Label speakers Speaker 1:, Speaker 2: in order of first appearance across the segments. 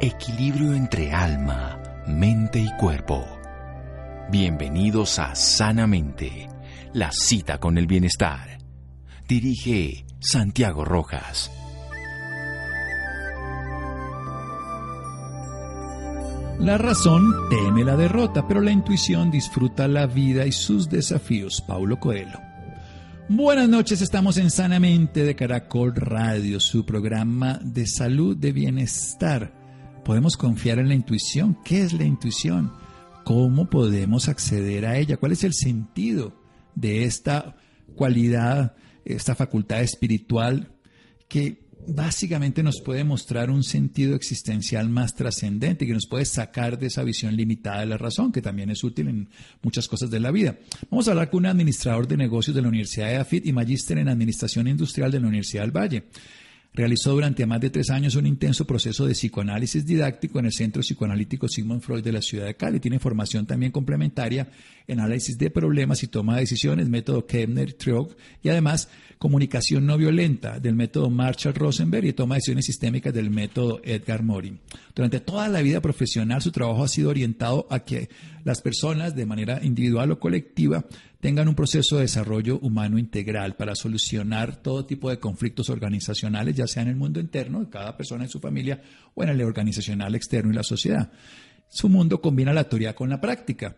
Speaker 1: Equilibrio entre alma, mente y cuerpo. Bienvenidos a Sanamente, la cita con el bienestar. Dirige Santiago Rojas.
Speaker 2: La razón teme la derrota, pero la intuición disfruta la vida y sus desafíos. Paulo Coelho. Buenas noches, estamos en Sanamente de Caracol Radio, su programa de salud, de bienestar. ¿Podemos confiar en la intuición? ¿Qué es la intuición? ¿Cómo podemos acceder a ella? ¿Cuál es el sentido de esta cualidad, esta facultad espiritual que básicamente nos puede mostrar un sentido existencial más trascendente, que nos puede sacar de esa visión limitada de la razón, que también es útil en muchas cosas de la vida. Vamos a hablar con un administrador de negocios de la Universidad de AFIT y magíster en Administración Industrial de la Universidad del Valle. Realizó durante más de tres años un intenso proceso de psicoanálisis didáctico en el Centro Psicoanalítico Sigmund Freud de la ciudad de Cali. Tiene formación también complementaria en análisis de problemas y toma de decisiones, método Kepner-Triog, y además comunicación no violenta del método Marshall-Rosenberg y toma de decisiones sistémicas del método Edgar Morin. Durante toda la vida profesional su trabajo ha sido orientado a que las personas, de manera individual o colectiva, tengan un proceso de desarrollo humano integral para solucionar todo tipo de conflictos organizacionales, ya sea en el mundo interno de cada persona en su familia o en el organizacional externo y la sociedad. Su mundo combina la teoría con la práctica.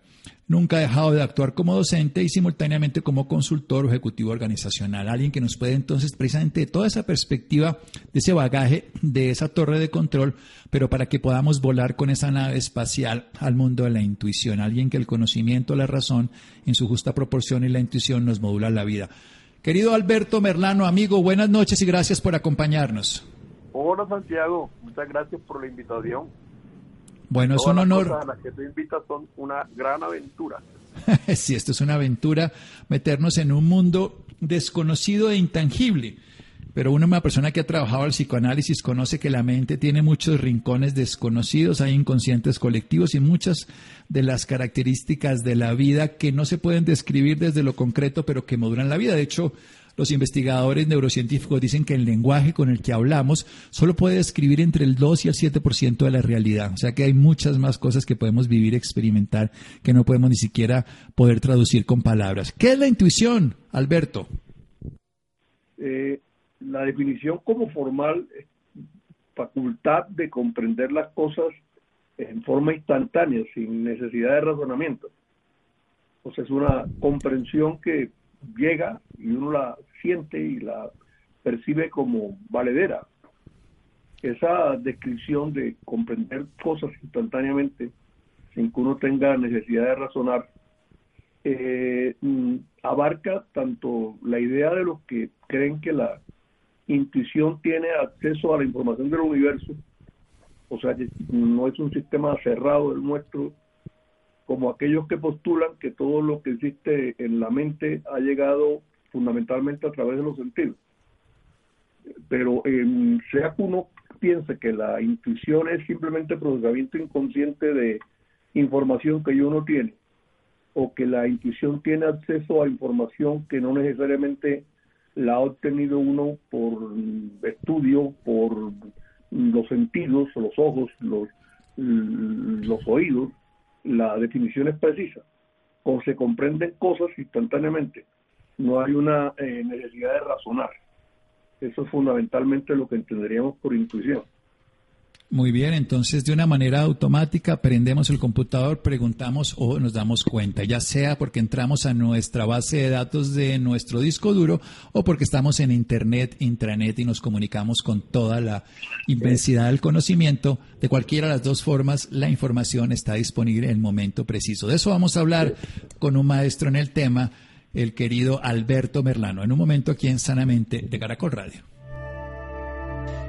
Speaker 2: Nunca ha dejado de actuar como docente y simultáneamente como consultor o ejecutivo organizacional. Alguien que nos puede entonces, precisamente de toda esa perspectiva, de ese bagaje, de esa torre de control, pero para que podamos volar con esa nave espacial al mundo de la intuición. Alguien que el conocimiento, la razón, en su justa proporción y la intuición nos modula la vida. Querido Alberto Merlano, amigo, buenas noches y gracias por acompañarnos.
Speaker 3: Hola Santiago, muchas gracias por la invitación.
Speaker 2: Bueno, es un honor.
Speaker 3: las que te invitas son una gran aventura.
Speaker 2: sí, esto es una aventura, meternos en un mundo desconocido e intangible. Pero una persona que ha trabajado el psicoanálisis conoce que la mente tiene muchos rincones desconocidos, hay inconscientes colectivos y muchas de las características de la vida que no se pueden describir desde lo concreto, pero que modulan la vida. De hecho, los investigadores neurocientíficos dicen que el lenguaje con el que hablamos solo puede describir entre el 2 y el 7% de la realidad. O sea que hay muchas más cosas que podemos vivir, experimentar, que no podemos ni siquiera poder traducir con palabras. ¿Qué es la intuición, Alberto?
Speaker 3: Eh, la definición como formal es facultad de comprender las cosas en forma instantánea, sin necesidad de razonamiento. O sea, es una comprensión que llega y uno la siente y la percibe como valedera. Esa descripción de comprender cosas instantáneamente sin que uno tenga necesidad de razonar, eh, mm, abarca tanto la idea de los que creen que la intuición tiene acceso a la información del universo, o sea, no es un sistema cerrado el nuestro, como aquellos que postulan que todo lo que existe en la mente ha llegado fundamentalmente a través de los sentidos. Pero eh, sea que uno piense que la intuición es simplemente procesamiento inconsciente de información que uno tiene, o que la intuición tiene acceso a información que no necesariamente la ha obtenido uno por estudio, por los sentidos, los ojos, los, los oídos, la definición es precisa, o se comprenden cosas instantáneamente, no hay una eh, necesidad de razonar. Eso es fundamentalmente lo que entenderíamos por intuición.
Speaker 2: Muy bien, entonces de una manera automática prendemos el computador, preguntamos o nos damos cuenta, ya sea porque entramos a nuestra base de datos de nuestro disco duro o porque estamos en Internet, intranet y nos comunicamos con toda la inmensidad del conocimiento. De cualquiera de las dos formas, la información está disponible en el momento preciso. De eso vamos a hablar con un maestro en el tema, el querido Alberto Merlano, en un momento aquí en Sanamente de Caracol Radio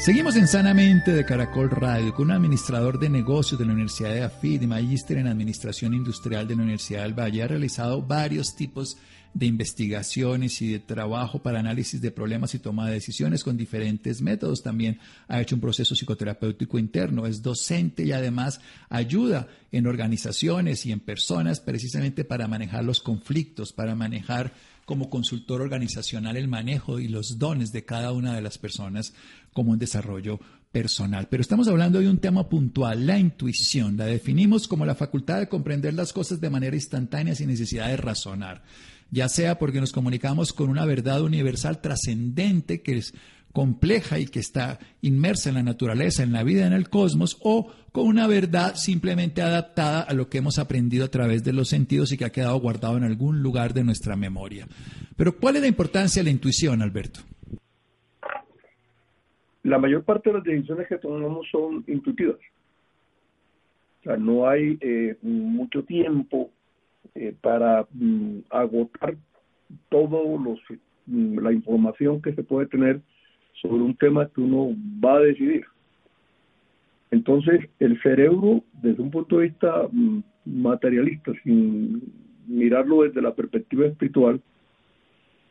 Speaker 2: Seguimos en Sanamente de Caracol Radio con un administrador de negocios de la Universidad de AFID y magíster en Administración Industrial de la Universidad del Valle. Ha realizado varios tipos de investigaciones y de trabajo para análisis de problemas y toma de decisiones con diferentes métodos. También ha hecho un proceso psicoterapéutico interno, es docente y además ayuda en organizaciones y en personas precisamente para manejar los conflictos, para manejar como consultor organizacional el manejo y los dones de cada una de las personas como un desarrollo personal. Pero estamos hablando de un tema puntual, la intuición. La definimos como la facultad de comprender las cosas de manera instantánea sin necesidad de razonar, ya sea porque nos comunicamos con una verdad universal trascendente que es compleja y que está inmersa en la naturaleza, en la vida, en el cosmos, o con una verdad simplemente adaptada a lo que hemos aprendido a través de los sentidos y que ha quedado guardado en algún lugar de nuestra memoria. Pero ¿cuál es la importancia de la intuición, Alberto?
Speaker 3: La mayor parte de las decisiones que tomamos son intuitivas. O sea, no hay eh, mucho tiempo eh, para mm, agotar todo los, mm, la información que se puede tener sobre un tema que uno va a decidir. Entonces, el cerebro, desde un punto de vista mm, materialista, sin mirarlo desde la perspectiva espiritual,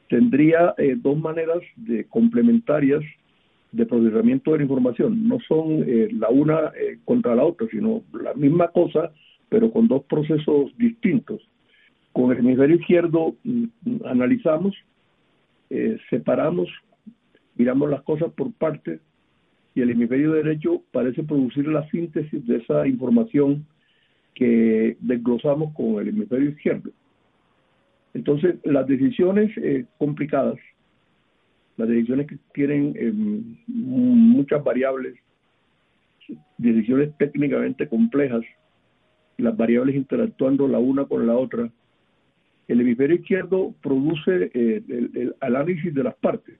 Speaker 3: tendría eh, dos maneras de complementarias de procesamiento de la información. No son eh, la una eh, contra la otra, sino la misma cosa, pero con dos procesos distintos. Con el hemisferio izquierdo mm, analizamos, separamos miramos las cosas por partes y el hemisferio derecho parece producir la síntesis de esa información que desglosamos con el hemisferio izquierdo. Entonces, las decisiones eh, complicadas, las decisiones que tienen em, muchas variables, decisiones técnicamente complejas, las variables interactuando la una con la otra, el hemisferio izquierdo produce eh, el análisis de las partes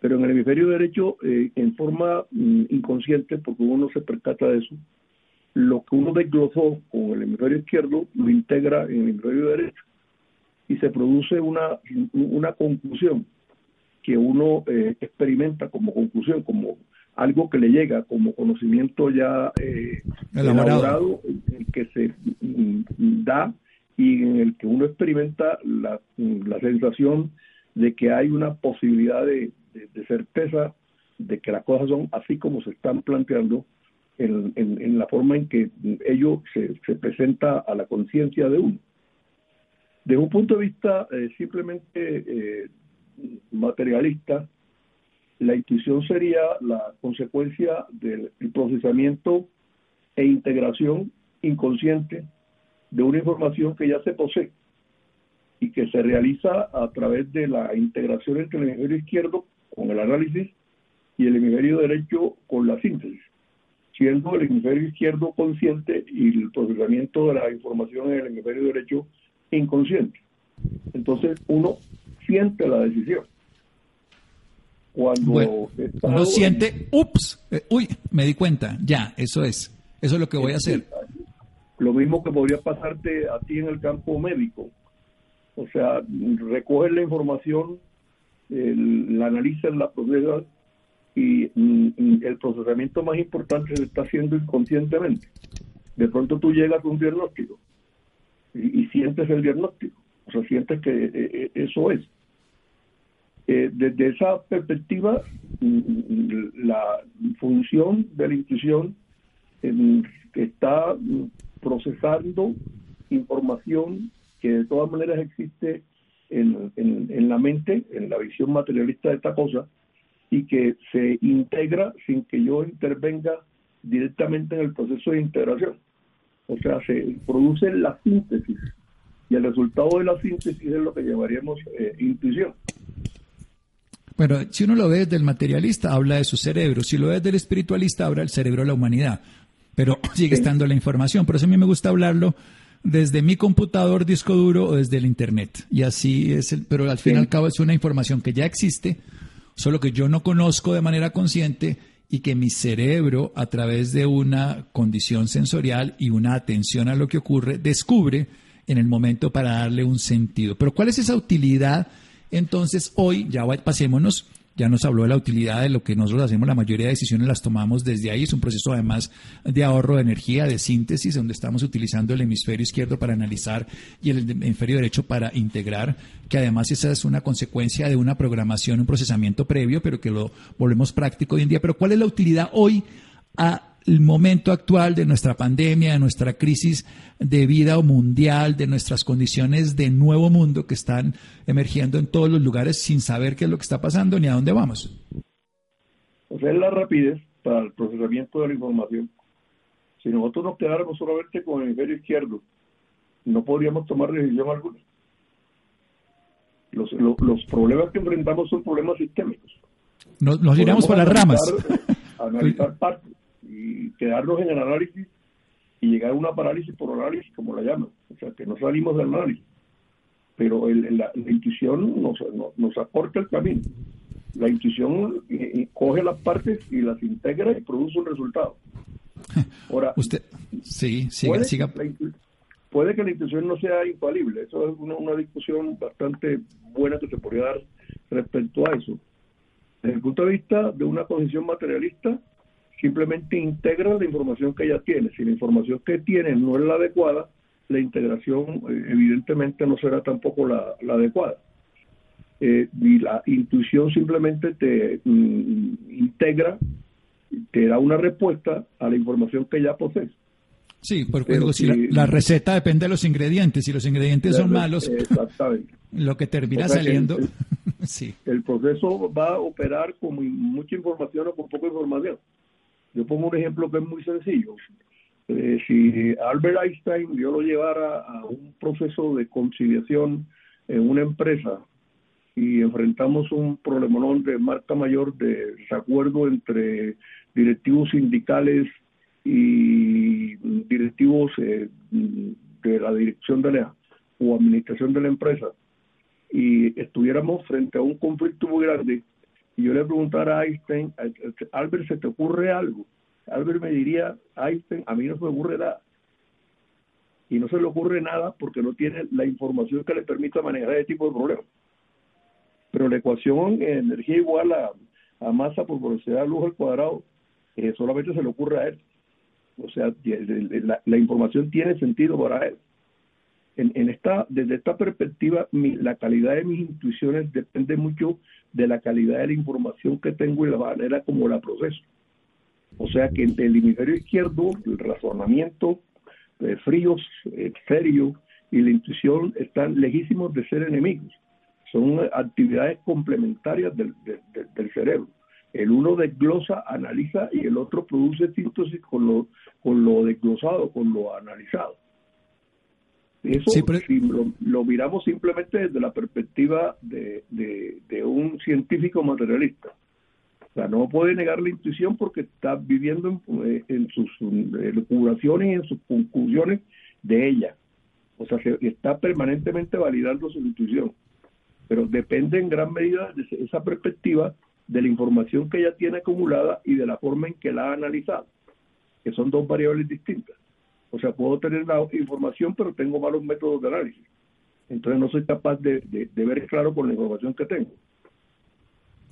Speaker 3: pero en el hemisferio derecho, eh, en forma mm, inconsciente, porque uno no se percata de eso, lo que uno desglosó con el hemisferio izquierdo lo integra en el hemisferio derecho y se produce una, una conclusión que uno eh, experimenta como conclusión, como algo que le llega como conocimiento ya eh, elaborado, que se mm, da y en el que uno experimenta la, la sensación de que hay una posibilidad de, de, certeza de que las cosas son así como se están planteando en, en, la forma en que ello se, se presenta a la conciencia de uno. De un punto de vista eh, simplemente eh, materialista, la intuición sería la consecuencia del procesamiento e integración inconsciente de una información que ya se posee y que se realiza a través de la integración entre el hemisferio izquierdo con el análisis y el hemisferio derecho con la síntesis, siendo el hemisferio izquierdo consciente y el procesamiento de la información en el hemisferio derecho inconsciente. Entonces uno siente la decisión.
Speaker 2: Cuando uno siente, ups, eh, uy, me di cuenta, ya, eso es, eso es lo que voy a hacer.
Speaker 3: Lo mismo que podría pasarte a ti en el campo médico. O sea, recoger la información la analizan, la procesan y mm, el procesamiento más importante se está haciendo inconscientemente. De pronto tú llegas a un diagnóstico y, sientes el diagnóstico, sientes que eh, eh, eso es. Eh, desde esa perspectiva, mm, la función de la intuición está procesando información que de todas maneras existe en, en, la mente, en la visión materialista de esta cosa, y que se integra sin que yo intervenga directamente en el proceso de integración. O sea, se produce la síntesis y el resultado de la síntesis es lo que llamaríamos eh, intuición.
Speaker 2: Bueno, si uno lo ve desde el materialista, habla de su cerebro. Si lo ve desde el espiritualista, habla del cerebro de la humanidad. Pero sigue estando la información. Por eso a mí me gusta hablarlo desde mi computador, disco duro o desde el internet. Y así es, el, pero al fin y al cabo es una información que ya existe, solo que yo no conozco de manera consciente y que mi cerebro, a través de una condición sensorial y una atención a lo que ocurre, descubre en el momento para darle un sentido. Pero ¿cuál es esa utilidad? Entonces, hoy, ya pasémonos ya nos habló de la utilidad de lo que nosotros hacemos, la mayoría de decisiones las tomamos desde ahí, es un proceso además de ahorro de energía, de síntesis, donde estamos utilizando el hemisferio izquierdo para analizar y el hemisferio derecho para integrar, que además esa es una consecuencia de una programación, un procesamiento previo, pero que lo volvemos práctico hoy en día. Pero ¿cuál es la utilidad hoy a el momento actual de nuestra pandemia, de nuestra crisis de vida mundial, de nuestras condiciones de nuevo mundo que están emergiendo en todos los lugares sin saber qué es lo que está pasando ni a dónde vamos.
Speaker 3: O sea, es la rapidez para el procesamiento de la información. Si nosotros nos quedáramos solamente con el hemisferio izquierdo, no podríamos tomar decisión alguna. Los, los, problemas que enfrentamos son problemas sistémicos.
Speaker 2: Nos, nos iremos por las ramas.
Speaker 3: Analizar partes y quedarnos en el análisis y llegar a una parálisis por análisis, como la llaman. O sea, que no salimos del análisis. Pero el, la, intuición nos, nos, aporta el camino. La intuición eh, eh, coge las partes y las integra y produce un resultado.
Speaker 2: Ahora, usted, sí, siga, puede, siga.
Speaker 3: puede que la intuición no sea infalible. Eso es una, una discusión bastante buena que se podría dar respecto a eso. Desde el punto de vista de una posición materialista, simplemente integra la información que ya tiene. Si la información que tiene no es la adecuada, la integración eh, evidentemente no será tampoco la, adecuada. Eh, y la intuición simplemente te mm, integra, te da una respuesta a la información que ya posees.
Speaker 2: Sí, porque si, la, receta depende de los ingredientes, si los ingredientes son malos, lo que termina saliendo...
Speaker 3: El, sí. el proceso va a operar con mucha información o con poca información. Yo pongo un ejemplo que es muy sencillo. Eh, si Albert Einstein yo lo llevara a un proceso de conciliación en una empresa y enfrentamos un problemón de marca mayor de desacuerdo entre directivos sindicales y directivos eh, de la dirección de la o administración de la empresa y estuviéramos frente a un conflicto muy grande y yo le preguntara a Einstein, Albert, ¿se te ocurre algo? Albert me diría, Einstein, a mí no se me ocurre nada. Y no se le ocurre nada porque no tiene la información que le permita manejar ese tipo de problemas. Pero la ecuación energía igual a, masa por velocidad de luz al cuadrado eh, solamente se le ocurre a él. O sea, la, la información tiene sentido para él desde esta perspectiva, la calidad de mis intuiciones depende mucho de la calidad de la información que tengo y la manera como la proceso. O sea que entre el hemisferio izquierdo, el razonamiento eh, fríos, eh, serio y la intuición están lejísimos de ser enemigos. Son actividades complementarias del, del cerebro. El uno desglosa, analiza y el otro produce síntesis con lo, con lo desglosado, con lo analizado. Eso, si lo, miramos simplemente desde la perspectiva de, un científico materialista. O sea, no puede negar la intuición porque está viviendo en, eh, sus curaciones y en sus conclusiones de ella. O sea, se, está permanentemente validando su intuición. Pero depende en gran medida de esa perspectiva de la información que ella tiene acumulada y de la forma en que la ha analizado, que son dos variables distintas. O sea, puedo tener la información, pero tengo malos métodos de análisis. Entonces no soy capaz de, ver claro con la información que tengo.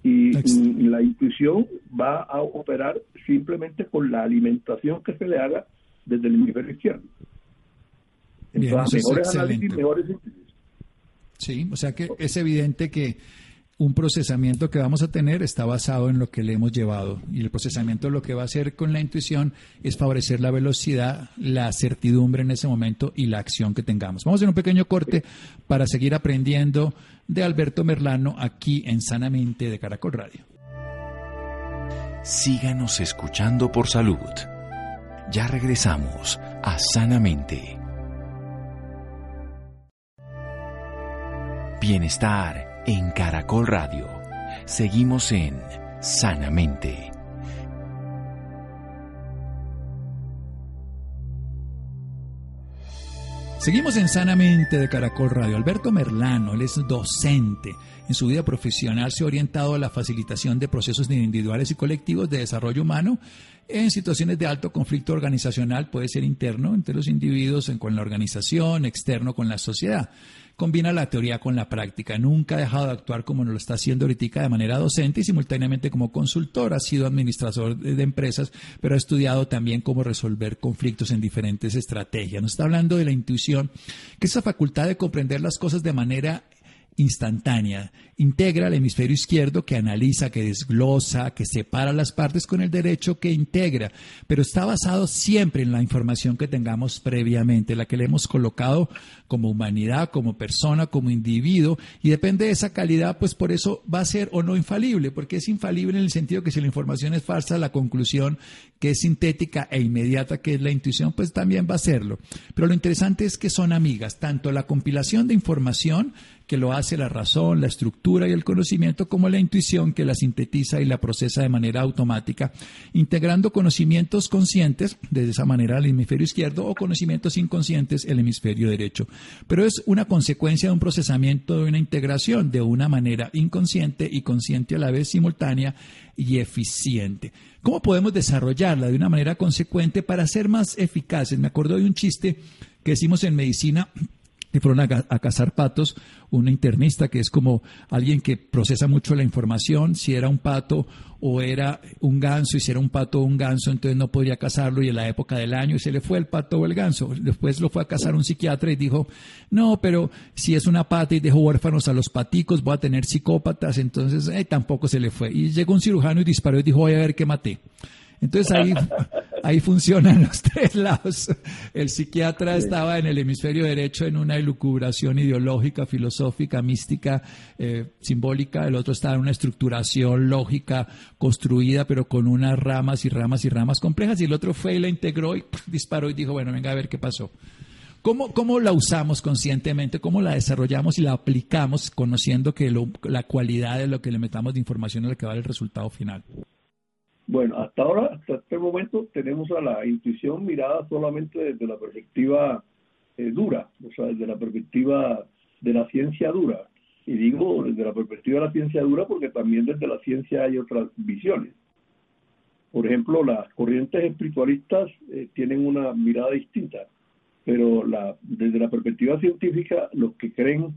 Speaker 3: Y, la intuición va a operar simplemente con la alimentación que se le haga desde el hemisferio izquierdo.
Speaker 2: Entonces, mejores análisis, mejores Sí, o sea que es evidente que un procesamiento que vamos a tener está basado en lo que le hemos llevado. Y el procesamiento lo que va a hacer con la intuición es favorecer la velocidad, la certidumbre en ese momento y la acción que tengamos. Vamos a hacer un pequeño corte para seguir aprendiendo de Alberto Merlano aquí en Sanamente de Caracol Radio.
Speaker 1: Síganos escuchando por salud. Ya regresamos a Sanamente. Bienestar en Caracol Radio. Seguimos en Sanamente.
Speaker 2: Seguimos en Sanamente de Caracol Radio. Alberto Merlano, él es docente. En su vida profesional se ha orientado a la facilitación de procesos individuales y colectivos de desarrollo humano en situaciones de alto conflicto organizacional, puede ser interno entre los individuos con la organización, externo con la sociedad combina la teoría con la práctica. Nunca ha dejado de actuar como lo está haciendo ahorita de manera docente y simultáneamente como consultor. Ha sido administrador de empresas, pero ha estudiado también cómo resolver conflictos en diferentes estrategias. Nos está hablando de la intuición, que es esa facultad de comprender las cosas de manera instantánea. Integra el hemisferio izquierdo que analiza, que desglosa, que separa las partes con el derecho que integra, pero está basado siempre en la información que tengamos previamente, la que le hemos colocado como humanidad, como persona, como individuo, y depende de esa calidad, pues por eso va a ser o no infalible, porque es infalible en el sentido que si la información es falsa, la conclusión que es sintética e inmediata, que es la intuición, pues también va a serlo. Pero lo interesante es que son amigas, tanto la compilación de información, que lo hace la razón, la estructura y el conocimiento, como la intuición que la sintetiza y la procesa de manera automática, integrando conocimientos conscientes, de esa manera el hemisferio izquierdo, o conocimientos inconscientes, el hemisferio derecho. Pero es una consecuencia de un procesamiento, de una integración de una manera inconsciente y consciente a la vez simultánea y eficiente. ¿Cómo podemos desarrollarla de una manera consecuente para ser más eficaces? Me acuerdo de un chiste que decimos en medicina y fueron a, cazar patos, un internista que es como alguien que procesa mucho la información, si era un pato o era un ganso, y si era un pato o un ganso, entonces no podría cazarlo y en la época del año se le fue el pato o el ganso. Después lo fue a cazar un psiquiatra y dijo, no, pero si es una pata y dejó huérfanos a los paticos, voy a tener psicópatas, entonces eh, tampoco se le fue. Y llegó un cirujano y disparó y dijo, voy a ver qué maté. Entonces ahí, ahí funcionan los tres lados. El psiquiatra estaba en el hemisferio derecho en una elucubración ideológica, filosófica, mística, eh, simbólica. El otro estaba en una estructuración lógica construida, pero con unas ramas y ramas y ramas complejas. Y el otro fue y la integró y disparó y dijo, bueno, venga a ver qué pasó. ¿Cómo, ¿Cómo, la usamos conscientemente? ¿Cómo la desarrollamos y la aplicamos conociendo que la cualidad de lo que le metamos de información es lo que va el resultado final?
Speaker 3: Bueno, hasta ahora, hasta este momento, tenemos a la intuición mirada solamente desde la perspectiva eh, dura, o sea, desde la perspectiva de la ciencia dura. Y digo desde la perspectiva de la ciencia dura porque también desde la ciencia hay otras visiones. Por ejemplo, las corrientes espiritualistas eh, tienen una mirada distinta, pero la, desde la perspectiva científica, los que creen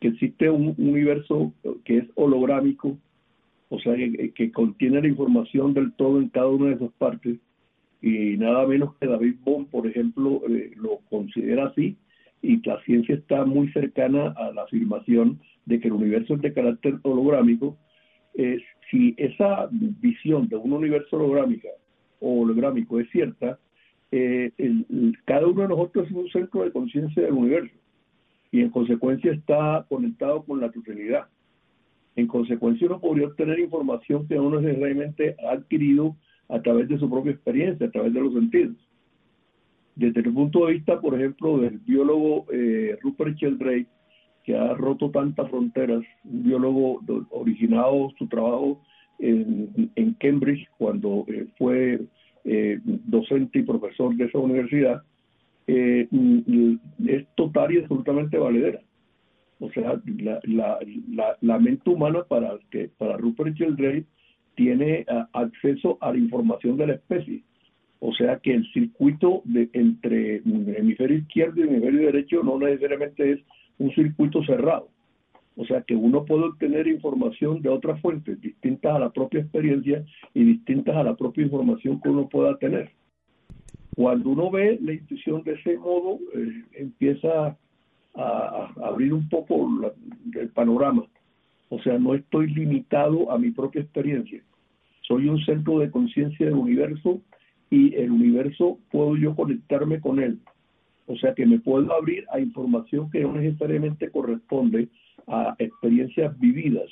Speaker 3: que existe un universo que es holográmico, o sea, que, contiene la información del todo en cada una de esas partes, y nada menos que David Bohm, por ejemplo, eh, lo considera así, y la ciencia está muy cercana a la afirmación de que el universo es de carácter holográmico. Eh, si esa visión de un universo holográmica o holográmico es cierta, eh, cada uno de nosotros es un centro de conciencia del universo y en consecuencia está conectado con la totalidad. En consecuencia, uno podría obtener información que uno necesariamente ha adquirido a través de su propia experiencia, a través de los sentidos. Desde el punto de vista, por ejemplo, del biólogo eh, Rupert Sheldrake, que ha roto tantas fronteras, un biólogo originado su trabajo en, Cambridge cuando eh, fue eh, docente y profesor de esa universidad, es total y absolutamente valedera. O sea, la, la, la, mente humana para, que, para Rupert Sheldrake tiene ah, acceso a la información de la especie. O sea que el circuito de, entre hemisferio izquierdo y hemisferio derecho no necesariamente es un circuito cerrado. O sea que uno puede obtener información de otras fuentes distintas a la propia experiencia y distintas a la propia información que uno pueda tener. Cuando uno ve la intuición de ese modo, eh, empieza a, abrir un poco el panorama. O sea, no estoy limitado a mi propia experiencia. Soy un centro de conciencia del universo y el universo puedo yo conectarme con él. O sea, que me puedo abrir a información que no necesariamente corresponde a experiencias vividas.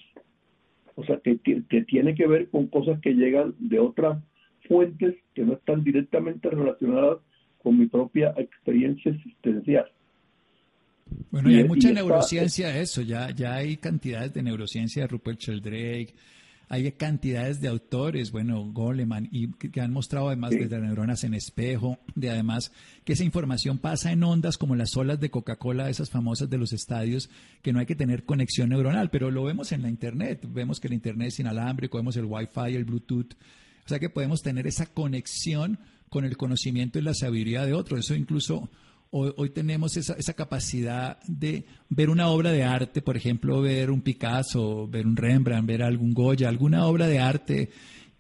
Speaker 3: O sea, que, que tiene que ver con cosas que llegan de otras fuentes que no están directamente relacionadas con mi propia experiencia existencial.
Speaker 2: Bueno, y hay mucha neurociencia de eso, ya, ya hay cantidades de neurociencia de Rupert Sheldrake, hay cantidades de autores, bueno, Goleman, y que, han mostrado además de las neuronas en espejo, de además que esa información pasa en ondas como las olas de Coca-Cola, esas famosas de los estadios, que no hay que tener conexión neuronal, pero lo vemos en la Internet, vemos que el Internet es inalámbrico, vemos el Wi-Fi, el Bluetooth, o sea que podemos tener esa conexión con el conocimiento y la sabiduría de otro, eso incluso hoy, tenemos esa, esa, capacidad de ver una obra de arte, por ejemplo, ver un Picasso, ver un Rembrandt, ver algún Goya, alguna obra de arte,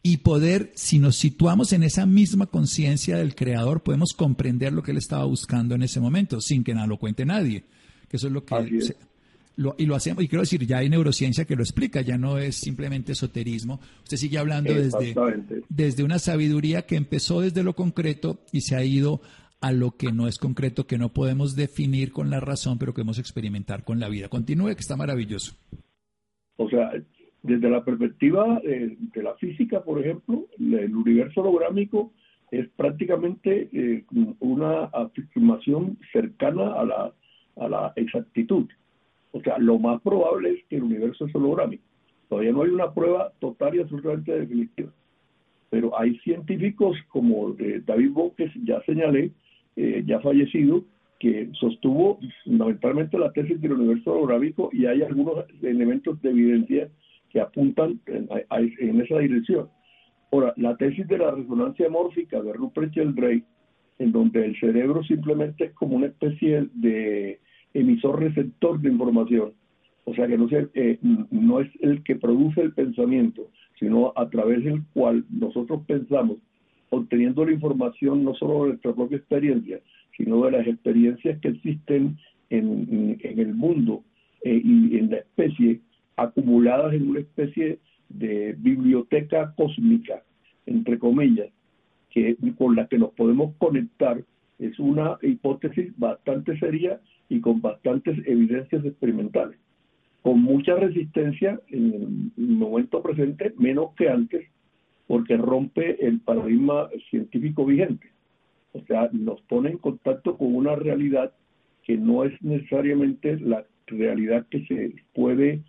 Speaker 2: y poder, si nos situamos en esa misma conciencia del creador, podemos comprender lo que él estaba buscando en ese momento, sin que nada lo cuente nadie. Que eso es lo que... y lo hacemos, y quiero decir, ya hay neurociencia que lo explica, ya no es simplemente esoterismo. Usted sigue hablando desde, desde una sabiduría que empezó desde lo concreto y se ha ido a lo que no es concreto, que no podemos definir con la razón, pero que podemos experimentar con la vida. Continúe, que está maravilloso.
Speaker 3: O sea, desde la perspectiva de, la física, por ejemplo, el universo holográmico es prácticamente eh, una afirmación cercana a la, a la exactitud. O sea, lo más probable es que el universo es holográmico. Todavía no hay una prueba total y absolutamente definitiva. Pero hay científicos como eh, David Bohm, que ya señalé, eh, ya fallecido, que sostuvo fundamentalmente la tesis del universo holográmico y hay algunos elementos de evidencia que apuntan en, esa dirección. Ahora, la tesis de la resonancia mórfica de Rupert Sheldrake, en donde el cerebro simplemente es como una especie de emisor-receptor de información, o sea que no, eh, no es el que produce el pensamiento, sino a través del cual nosotros pensamos, obteniendo la información no solo de nuestra propia experiencia, sino de las experiencias que existen en, el mundo eh, y en la especie acumuladas en una especie de biblioteca cósmica, entre comillas, que con la que nos podemos conectar, es una hipótesis bastante seria y con bastantes evidencias experimentales, con mucha resistencia en el momento presente, menos que antes, porque rompe el paradigma científico vigente. O sea, nos pone en contacto con una realidad que no es necesariamente la realidad que se puede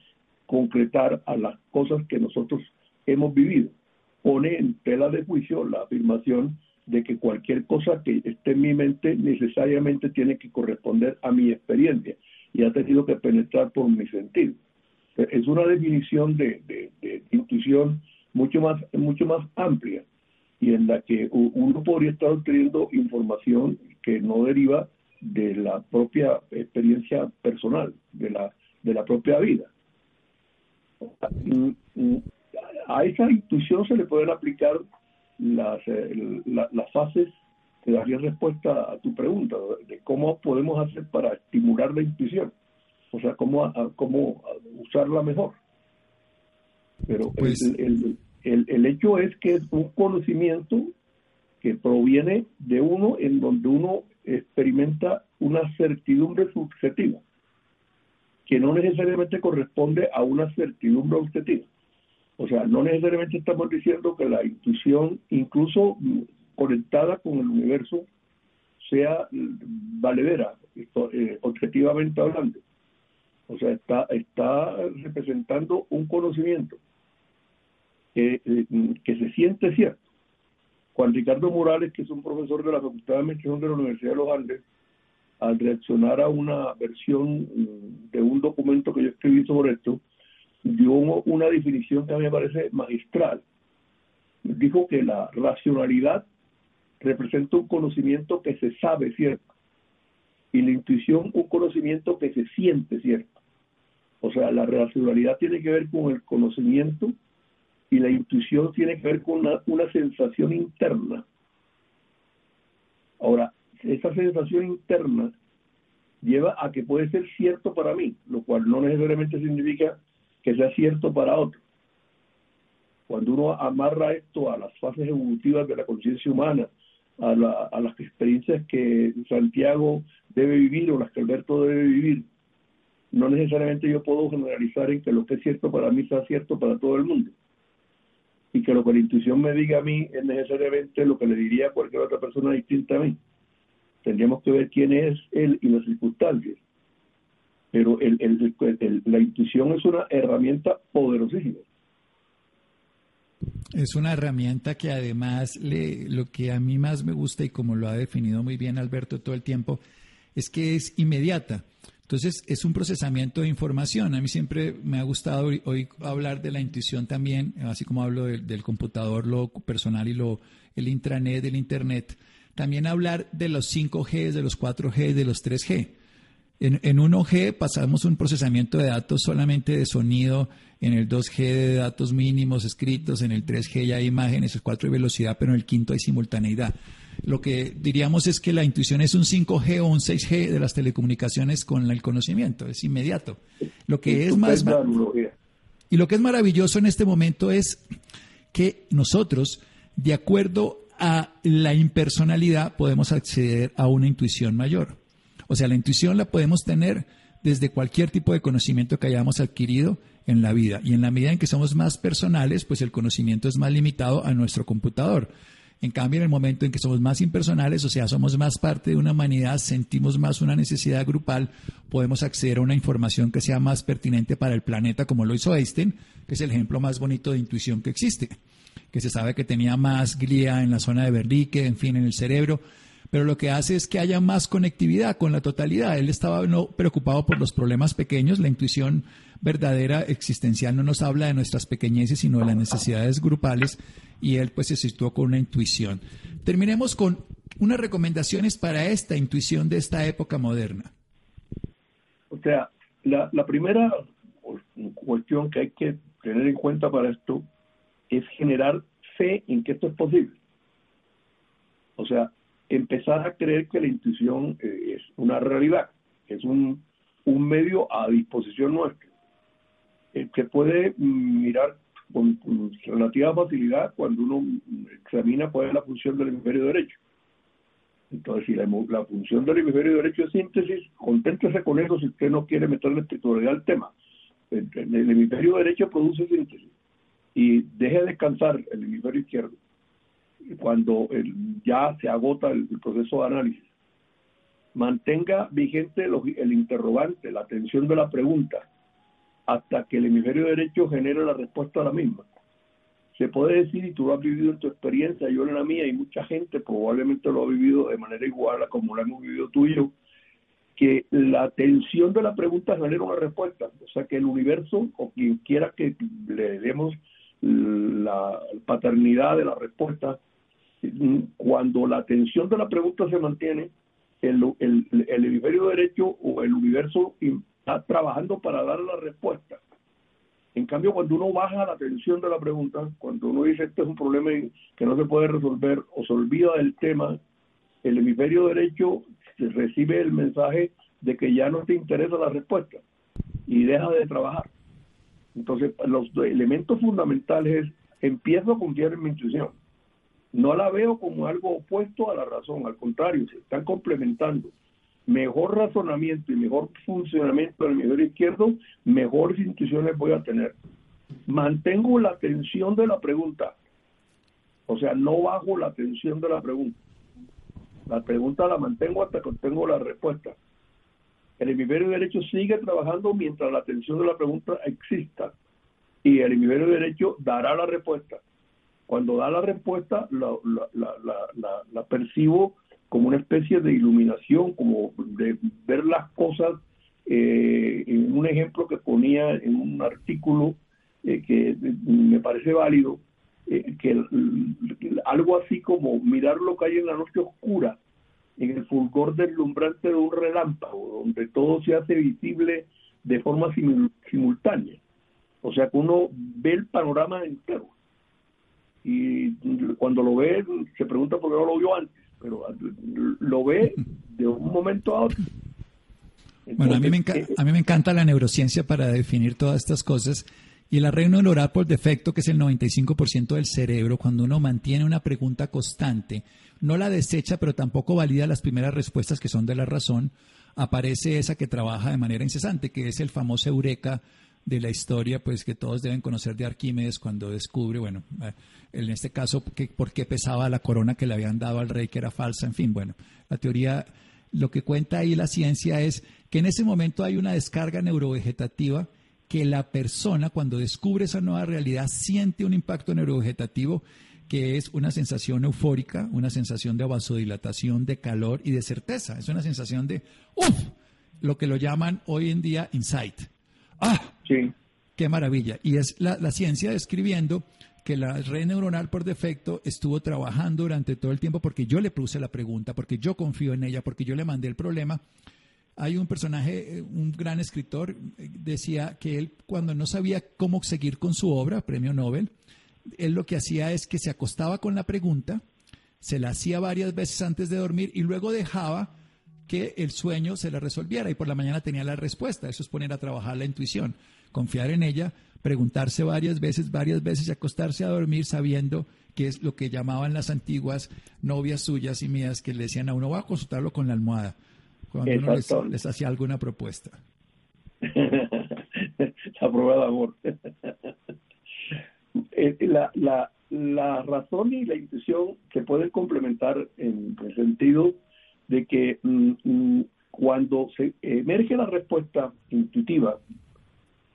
Speaker 3: concretar a las cosas que nosotros hemos vivido. Pone en tela de juicio la afirmación de que cualquier cosa que esté en mi mente necesariamente tiene que corresponder a mi experiencia y ha tenido que penetrar por mi sentido. Es una definición de, intuición mucho más, mucho más amplia y en la que uno podría estar obteniendo información que no deriva de la propia experiencia personal, de la, de la propia vida. A esa intuición se le pueden aplicar las, eh, las fases que darían respuesta a tu pregunta de cómo podemos hacer para estimular la intuición, o sea, cómo, cómo usarla mejor. Pero pues el, el, el, hecho es que es un conocimiento que proviene de uno en donde uno experimenta una certidumbre subjetiva que no necesariamente corresponde a una certidumbre objetiva. O sea, no necesariamente estamos diciendo que la intuición, incluso conectada con el universo, sea valedera, eh, objetivamente hablando. O sea, está, está representando un conocimiento que, eh, que se siente cierto. Juan Ricardo Morales, que es un profesor de la Facultad de Administración de la Universidad de los Andes, al reaccionar a una versión mm, de un documento que yo escribí sobre esto, dio una definición que a mí me parece magistral. Dijo que la racionalidad representa un conocimiento que se sabe cierto y la intuición un conocimiento que se siente cierto. O sea, la racionalidad tiene que ver con el conocimiento y la intuición tiene que ver con una, sensación interna. Ahora, esa sensación interna lleva a que puede ser cierto para mí, lo cual no necesariamente significa que sea cierto para otro. Cuando uno amarra esto a las fases evolutivas de la conciencia humana, a, a, las experiencias que Santiago debe vivir o las que Alberto debe vivir, no necesariamente yo puedo generalizar en que lo que es cierto para mí sea cierto para todo el mundo. Y que lo que la intuición me diga a mí es necesariamente lo que le diría cualquier otra persona distinta a mí tendríamos que ver quién es él y las circunstancias. Pero el, la intuición es una herramienta poderosísima.
Speaker 2: Es una herramienta que además le, lo que a mí más me gusta y como lo ha definido muy bien Alberto todo el tiempo, es que es inmediata. Entonces es un procesamiento de información. A mí siempre me ha gustado hoy, hablar de la intuición también, así como hablo del, del computador, lo personal y lo, el intranet, del internet también hablar de los 5G, de los 4G, de los 3G. En, en 1G pasamos un procesamiento de datos solamente de sonido, en el 2G de datos mínimos escritos, en el 3G ya hay imágenes, el 4 de velocidad, pero en el quinto hay simultaneidad. Lo que diríamos es que la intuición es un 5G o un 6G de las telecomunicaciones con el conocimiento, es inmediato. Lo que es más y lo que es maravilloso en este momento es que nosotros, de acuerdo a la impersonalidad, podemos acceder a una intuición mayor. O sea, la intuición la podemos tener desde cualquier tipo de conocimiento que hayamos adquirido en la vida. Y en la medida en que somos más personales, pues el conocimiento es más limitado a nuestro computador. En cambio, en el momento en que somos más impersonales, o sea, somos más parte de una humanidad, sentimos más una necesidad grupal, podemos acceder a una información que sea más pertinente para el planeta, como lo hizo Einstein, que es el ejemplo más bonito de intuición que existe, que se sabe que tenía más glía en la zona de Berlique, en fin, en el cerebro, pero lo que hace es que haya más conectividad con la totalidad. Él estaba no preocupado por los problemas pequeños, la intuición verdadera existencial no nos habla de nuestras pequeñeces, sino de las necesidades grupales y él pues se situó con una intuición. Terminemos con unas recomendaciones para esta intuición de esta época moderna.
Speaker 3: O sea, la, la primera cuestión que hay que tener en cuenta para esto es generar fe en que esto es posible. O sea, empezar a creer que la intuición eh, es una realidad, es un, un medio a disposición nuestra, eh, que puede mirar con, relativa facilidad cuando uno examina cuál es la función del hemisferio derecho. Entonces, si la, función del hemisferio derecho es síntesis, conténtese con eso si usted no quiere meterle espiritualidad al tema. El, hemisferio derecho produce síntesis y deje descansar el hemisferio izquierdo cuando ya se agota el, proceso de análisis. Mantenga vigente el interrogante, la atención de la pregunta hasta que el hemisferio derecho genere la respuesta a la misma. Se puede decir, y tú lo has vivido en tu experiencia, yo en la mía, y mucha gente probablemente lo ha vivido de manera igual a como lo hemos vivido tú y yo, que la atención de la pregunta genera una respuesta. O sea, que el universo, o quien quiera que le demos la paternidad de la respuesta, cuando la atención de la pregunta se mantiene, el, hemisferio derecho o el universo está trabajando para dar la respuesta. En cambio, cuando uno baja la atención de la pregunta, cuando uno dice este es un problema que no se puede resolver o se olvida del tema, el hemisferio derecho recibe el mensaje de que ya no te interesa la respuesta y deja de trabajar. Entonces, los elementos fundamentales es, empiezo a confiar en mi intuición. No la veo como algo opuesto a la razón, al contrario, se están complementando mejor razonamiento y mejor funcionamiento del hemisferio izquierdo, mejores intuiciones voy a tener. Mantengo la atención de la pregunta, o sea, no bajo la atención de la pregunta. La pregunta la mantengo hasta que obtengo la respuesta. El hemisferio derecho sigue trabajando mientras la atención de la pregunta exista y el hemisferio derecho dará la respuesta. Cuando da la respuesta, la, percibo como una especie de iluminación, como de ver las cosas eh, en un ejemplo que ponía en un artículo eh, que me parece válido, eh, que algo así como mirar lo que hay en la noche oscura, en el fulgor deslumbrante de un relámpago, donde todo se hace visible de forma simultánea. O sea que uno ve el panorama entero. Y cuando lo ve, se pregunta por qué no lo vio antes pero lo ve de un momento a otro.
Speaker 2: bueno, a mí, me eh, a mí me encanta la neurociencia para definir todas estas cosas. Y el arreglo neural por defecto, que es el 95% del cerebro, cuando uno mantiene una pregunta constante, no la desecha, pero tampoco valida las primeras respuestas que son de la razón, aparece esa que trabaja de manera incesante, que es el famoso eureka de la historia, pues que todos deben conocer de Arquímedes cuando descubre, bueno, eh, en este caso, que, por qué pesaba la corona que le habían dado al rey, que era falsa, en fin, bueno, la teoría, lo que cuenta ahí la ciencia es que en ese momento hay una descarga neurovegetativa que la persona cuando descubre esa nueva realidad siente un impacto neurovegetativo que es una sensación eufórica, una sensación de vasodilatación, de calor y de certeza. Es una sensación de, uff, lo que lo llaman hoy en día insight. ¡Ah! Sí. ¡Qué maravilla! Y es la, ciencia describiendo que la red neuronal por defecto estuvo trabajando durante todo el tiempo porque yo le puse la pregunta, porque yo confío en ella, porque yo le mandé el problema. Hay un personaje, eh, un gran escritor, eh, decía que él cuando no sabía cómo seguir con su obra, premio Nobel, él lo que hacía es que se acostaba con la pregunta, se la hacía varias veces antes de dormir y luego dejaba que el sueño se la resolviera y por la mañana tenía la respuesta. Eso es poner a trabajar la intuición, confiar en ella, preguntarse varias veces, varias veces y acostarse a dormir sabiendo que es lo que llamaban las antiguas novias suyas y mías que le decían a uno, va a consultarlo con la almohada, cuando uno les, hacía alguna propuesta.
Speaker 3: la prueba de amor. Eh, la, la, la razón y la intuición se pueden complementar en el sentido de que mm, mm, cuando se emerge la respuesta intuitiva,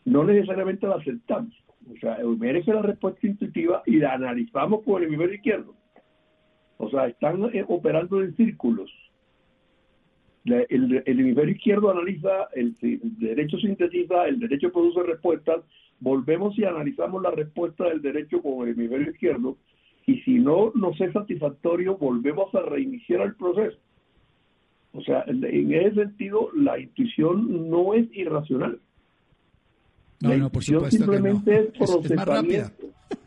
Speaker 3: no necesariamente la aceptamos. O sea, emerge la respuesta intuitiva y la analizamos con el hemisferio izquierdo. O sea, están eh, operando en círculos. el, hemisferio izquierdo analiza, el, derecho sintetiza, el derecho produce respuestas, volvemos y analizamos la respuesta del derecho con el hemisferio izquierdo, y si no nos es satisfactorio, volvemos a reiniciar el proceso. O sea, en ese sentido, la intuición no es irracional.
Speaker 2: No, no, por supuesto
Speaker 3: simplemente
Speaker 2: que no. es, más rápida.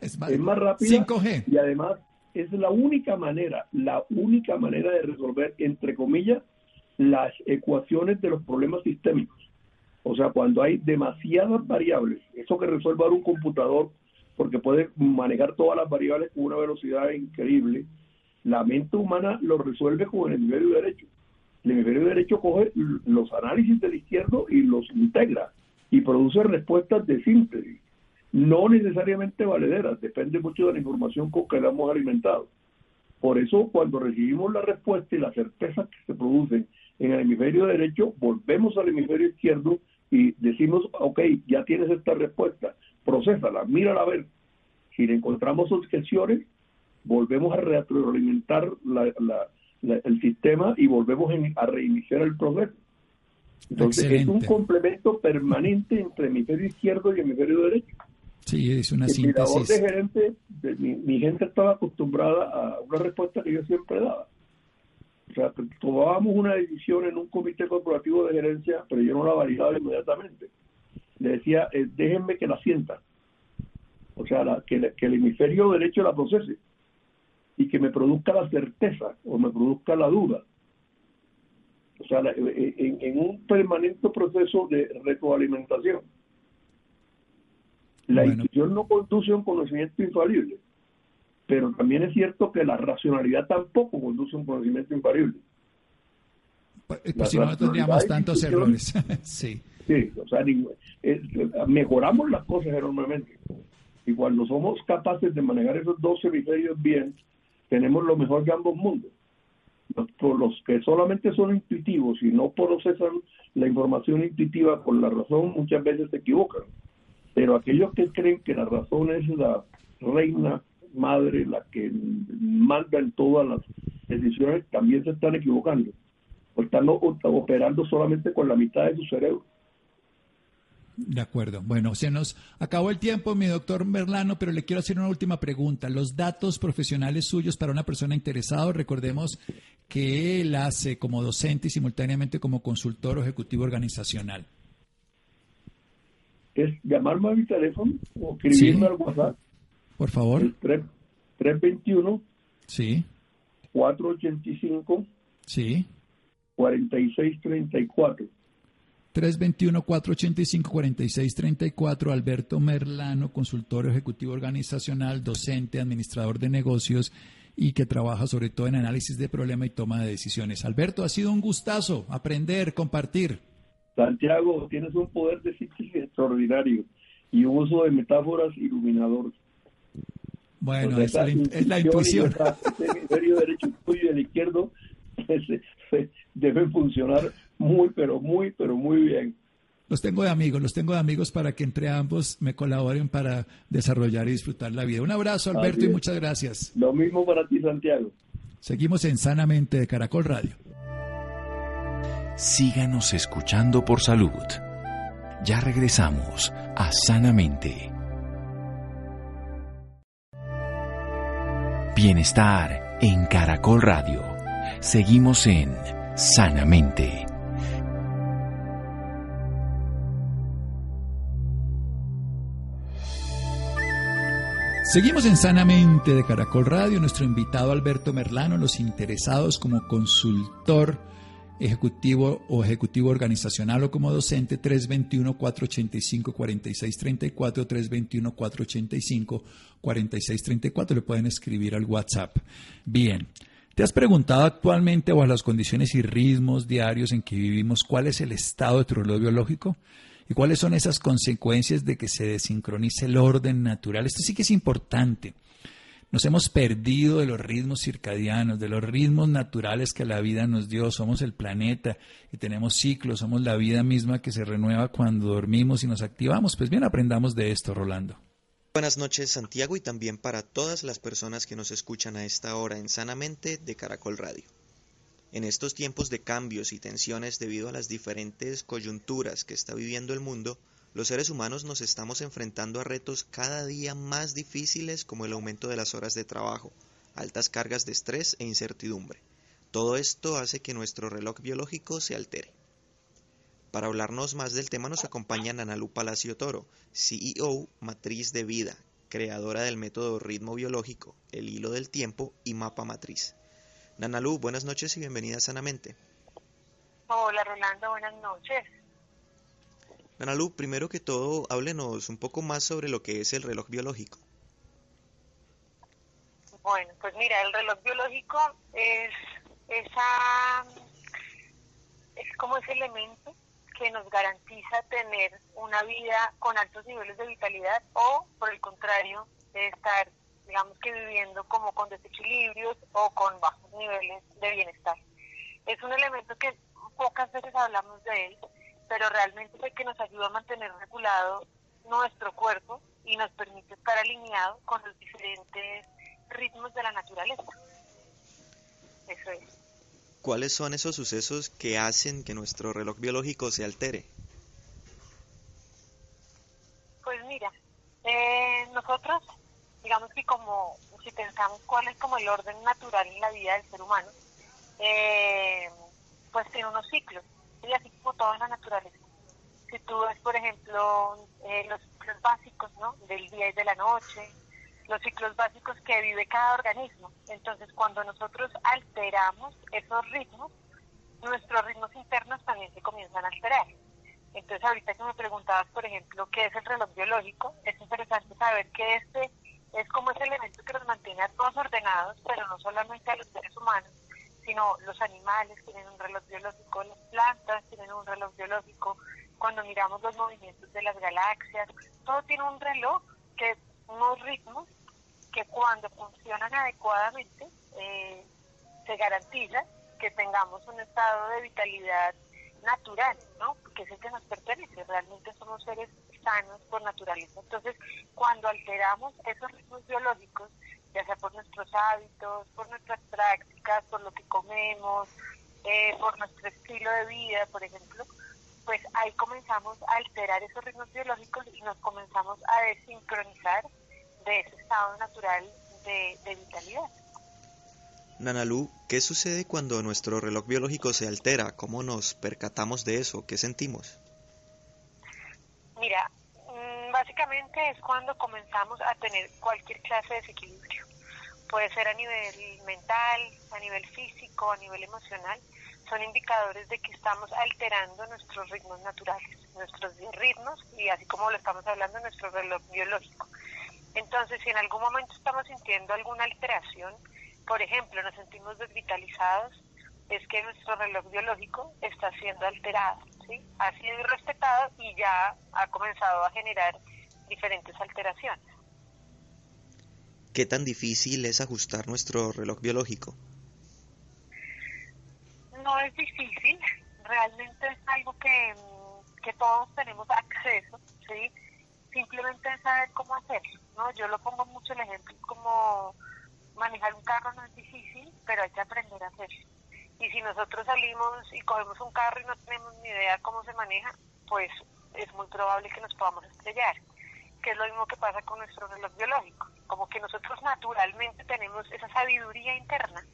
Speaker 3: Es más, rápida.
Speaker 2: 5G.
Speaker 3: Y además es la única manera, la única manera de resolver, entre comillas, las ecuaciones de los problemas sistémicos. O sea, cuando hay demasiadas variables, eso que resuelve ahora un computador, porque puede manejar todas las variables con una velocidad increíble, la mente humana lo resuelve con el hemisferio derecho. El hemisferio derecho coge los análisis del izquierdo y los integra y produce respuestas de síntesis, no necesariamente valederas, depende mucho de la información con que la hemos alimentado. Por eso, cuando recibimos la respuesta y la certeza que se producen en el hemisferio derecho, volvemos al hemisferio izquierdo y decimos, ok, ya tienes esta respuesta, procésala, mírala a ver. Si le encontramos objeciones, volvemos a retroalimentar el sistema y volvemos a reiniciar el proceso. Entonces es un complemento permanente entre hemisferio izquierdo y hemisferio derecho.
Speaker 2: Sí, es una síntesis.
Speaker 3: de gerente, mi, gente estaba acostumbrada a una respuesta que yo siempre daba. O sea, tomábamos una decisión en un comité corporativo de gerencia, pero yo no la validaba inmediatamente. Le decía, eh, déjenme que la sienta. O sea, que, que el hemisferio derecho la procese y que me produzca la certeza o me produzca la duda o sea, eh, en, un permanente proceso de retroalimentación. La intuición no conduce a un conocimiento infalible, pero también es cierto que la racionalidad tampoco conduce a un conocimiento infalible.
Speaker 2: Pues, pues si no tendríamos tantos errores. sí.
Speaker 3: Sí, o sea, eh, mejoramos las cosas enormemente. Y cuando somos capaces de manejar esos dos hemisferios bien, tenemos lo mejor de ambos mundos por los que solamente son intuitivos y no procesan la información intuitiva por la razón, muchas veces se equivocan. Pero aquellos que creen que la razón es la reina madre, la que manda en todas las decisiones, también se están equivocando. O están operando solamente con la mitad de su cerebro.
Speaker 2: De acuerdo. Bueno, se nos acabó el tiempo, mi doctor Merlano, pero le quiero hacer una última pregunta. Los datos profesionales suyos para una persona interesada, recordemos que él hace como docente y simultáneamente como consultor o ejecutivo organizacional.
Speaker 3: Es llamarme a mi teléfono o escribirme al WhatsApp.
Speaker 2: Por favor.
Speaker 3: 321.
Speaker 2: Sí.
Speaker 3: 485.
Speaker 2: Sí.
Speaker 3: 4634.
Speaker 2: 321-485-4634, Alberto Merlano, consultor ejecutivo organizacional, docente, administrador de negocios y que trabaja sobre todo en análisis de problema y toma de decisiones. Alberto, ha sido un gustazo aprender, compartir.
Speaker 3: Santiago, tienes un poder de síntesis extraordinario y un uso de metáforas iluminador.
Speaker 2: Bueno, es, la, intuición.
Speaker 3: el derecho y el izquierdo deben funcionar muy, pero muy, pero muy bien.
Speaker 2: Los tengo de amigos, los tengo de amigos para que entre ambos me colaboren para desarrollar y disfrutar la vida. Un abrazo, Alberto, y muchas gracias.
Speaker 3: Lo mismo para ti, Santiago.
Speaker 2: Seguimos en Sanamente de Caracol Radio.
Speaker 1: Síganos escuchando por salud. Ya regresamos a Sanamente. Bienestar en Caracol Radio. Seguimos en Sanamente.
Speaker 2: Seguimos en Sanamente de Caracol Radio. Nuestro invitado Alberto Merlano, los interesados como consultor ejecutivo o ejecutivo organizacional o como docente 321-485-4634, 321-485-4634. Le pueden escribir al WhatsApp. Bien. ¿Te has preguntado actualmente o a las condiciones y ritmos diarios en que vivimos cuál es el estado de tu reloj biológico? ¿Y cuáles son esas consecuencias de que se desincronice el orden natural? Esto sí que es importante. Nos hemos perdido de los ritmos circadianos, de los ritmos naturales que la vida nos dio. Somos el planeta y tenemos ciclos, somos la vida misma que se renueva cuando dormimos y nos activamos. Pues bien, aprendamos de esto, Rolando.
Speaker 4: Buenas noches, Santiago, y también para todas las personas que nos escuchan a esta hora en Sanamente de Caracol Radio. En estos tiempos de cambios y tensiones debido a las diferentes coyunturas que está viviendo el mundo, los seres humanos nos estamos enfrentando a retos cada día más difíciles como el aumento de las horas de trabajo, altas cargas de estrés e incertidumbre. Todo esto hace que nuestro reloj biológico se altere. Para hablarnos más del tema nos acompaña Nanalu Palacio Toro, CEO Matriz de Vida, creadora del método Ritmo Biológico, el hilo del tiempo y mapa matriz. Nanalu, buenas noches y bienvenida Sanamente.
Speaker 5: Hola Rolando, buenas noches.
Speaker 4: Nanalu, primero que todo, háblenos un poco más sobre lo que es el reloj biológico.
Speaker 5: Bueno, pues mira, el reloj biológico es esa es como ese elemento que nos garantiza tener una vida con altos niveles de vitalidad o por el contrario de estar digamos que viviendo como con desequilibrios o con bajos niveles de bienestar. Es un elemento que pocas veces hablamos de él, pero realmente es el que nos ayuda a mantener regulado nuestro cuerpo y nos permite estar alineado con los diferentes ritmos de la naturaleza. Eso es.
Speaker 4: ¿Cuáles son esos sucesos que hacen que nuestro reloj biológico se altere?
Speaker 5: Pues mira, eh, nosotros, digamos que como si pensamos cuál es como el orden natural en la vida del ser humano, eh, pues tiene unos ciclos y así como todo en la naturaleza. Si tú ves, por ejemplo, eh, los ciclos básicos ¿no? del día y de la noche, los ciclos básicos que vive cada organismo. Entonces, cuando nosotros alteramos esos ritmos, nuestros ritmos internos también se comienzan a alterar. Entonces, ahorita que me preguntabas, por ejemplo, qué es el reloj biológico, es interesante saber que este es como ese elemento que nos mantiene a todos ordenados, pero no solamente a los seres humanos, sino los animales tienen un reloj biológico, las plantas tienen un reloj biológico, cuando miramos los movimientos de las galaxias, todo tiene un reloj que unos ritmos que cuando funcionan adecuadamente eh, se garantiza que tengamos un estado de vitalidad natural, ¿no? Que es el que nos pertenece, realmente somos seres sanos por naturaleza. Entonces, cuando alteramos esos ritmos biológicos, ya sea por nuestros hábitos, por nuestras prácticas, por lo que comemos, eh, por nuestro estilo de vida, por ejemplo, pues ahí comenzamos a alterar esos ritmos biológicos y nos comenzamos a desincronizar de ese estado natural de, de vitalidad.
Speaker 4: Nanalu, ¿qué sucede cuando nuestro reloj biológico se altera? ¿Cómo nos percatamos de eso? ¿Qué sentimos?
Speaker 5: Mira, básicamente es cuando comenzamos a tener cualquier clase de desequilibrio. Puede ser a nivel mental, a nivel físico, a nivel emocional. Son indicadores de que estamos alterando nuestros ritmos naturales, nuestros ritmos y así como lo estamos hablando, nuestro reloj biológico. Entonces, si en algún momento estamos sintiendo alguna alteración, por ejemplo, nos sentimos desvitalizados, es que nuestro reloj biológico está siendo alterado, ¿sí? Ha sido respetado y ya ha comenzado a generar diferentes alteraciones.
Speaker 4: ¿Qué tan difícil es ajustar nuestro reloj biológico?
Speaker 5: No es difícil, realmente es algo que, que todos tenemos acceso, ¿sí? Simplemente es saber cómo hacerlo, ¿no? Yo lo pongo mucho el ejemplo como manejar un carro no es difícil, pero hay que aprender a hacerlo. Y si nosotros salimos y cogemos un carro y no tenemos ni idea cómo se maneja, pues es muy probable que nos podamos estrellar. Que es lo mismo que pasa con nuestro reloj biológico, como que nosotros naturalmente tenemos esa sabiduría interna,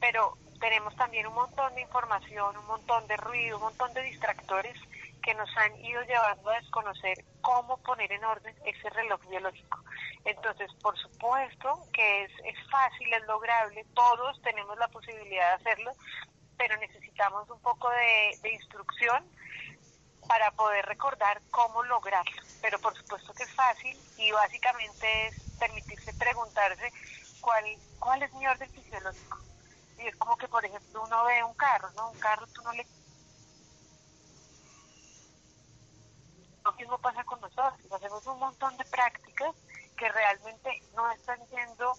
Speaker 5: pero tenemos también un montón de información, un montón de ruido, un montón de distractores que nos han ido llevando a desconocer cómo poner en orden ese reloj biológico. Entonces, por supuesto que es, es fácil, es lograble, todos tenemos la posibilidad de hacerlo, pero necesitamos un poco de, de instrucción para poder recordar cómo lograrlo. Pero por supuesto que es fácil y básicamente es permitirse preguntarse cuál, cuál es mi orden fisiológico. Y es como que, por ejemplo, uno ve un carro, ¿no? Un carro tú no le Lo mismo pasa con nosotros, hacemos un montón de prácticas que realmente no están yendo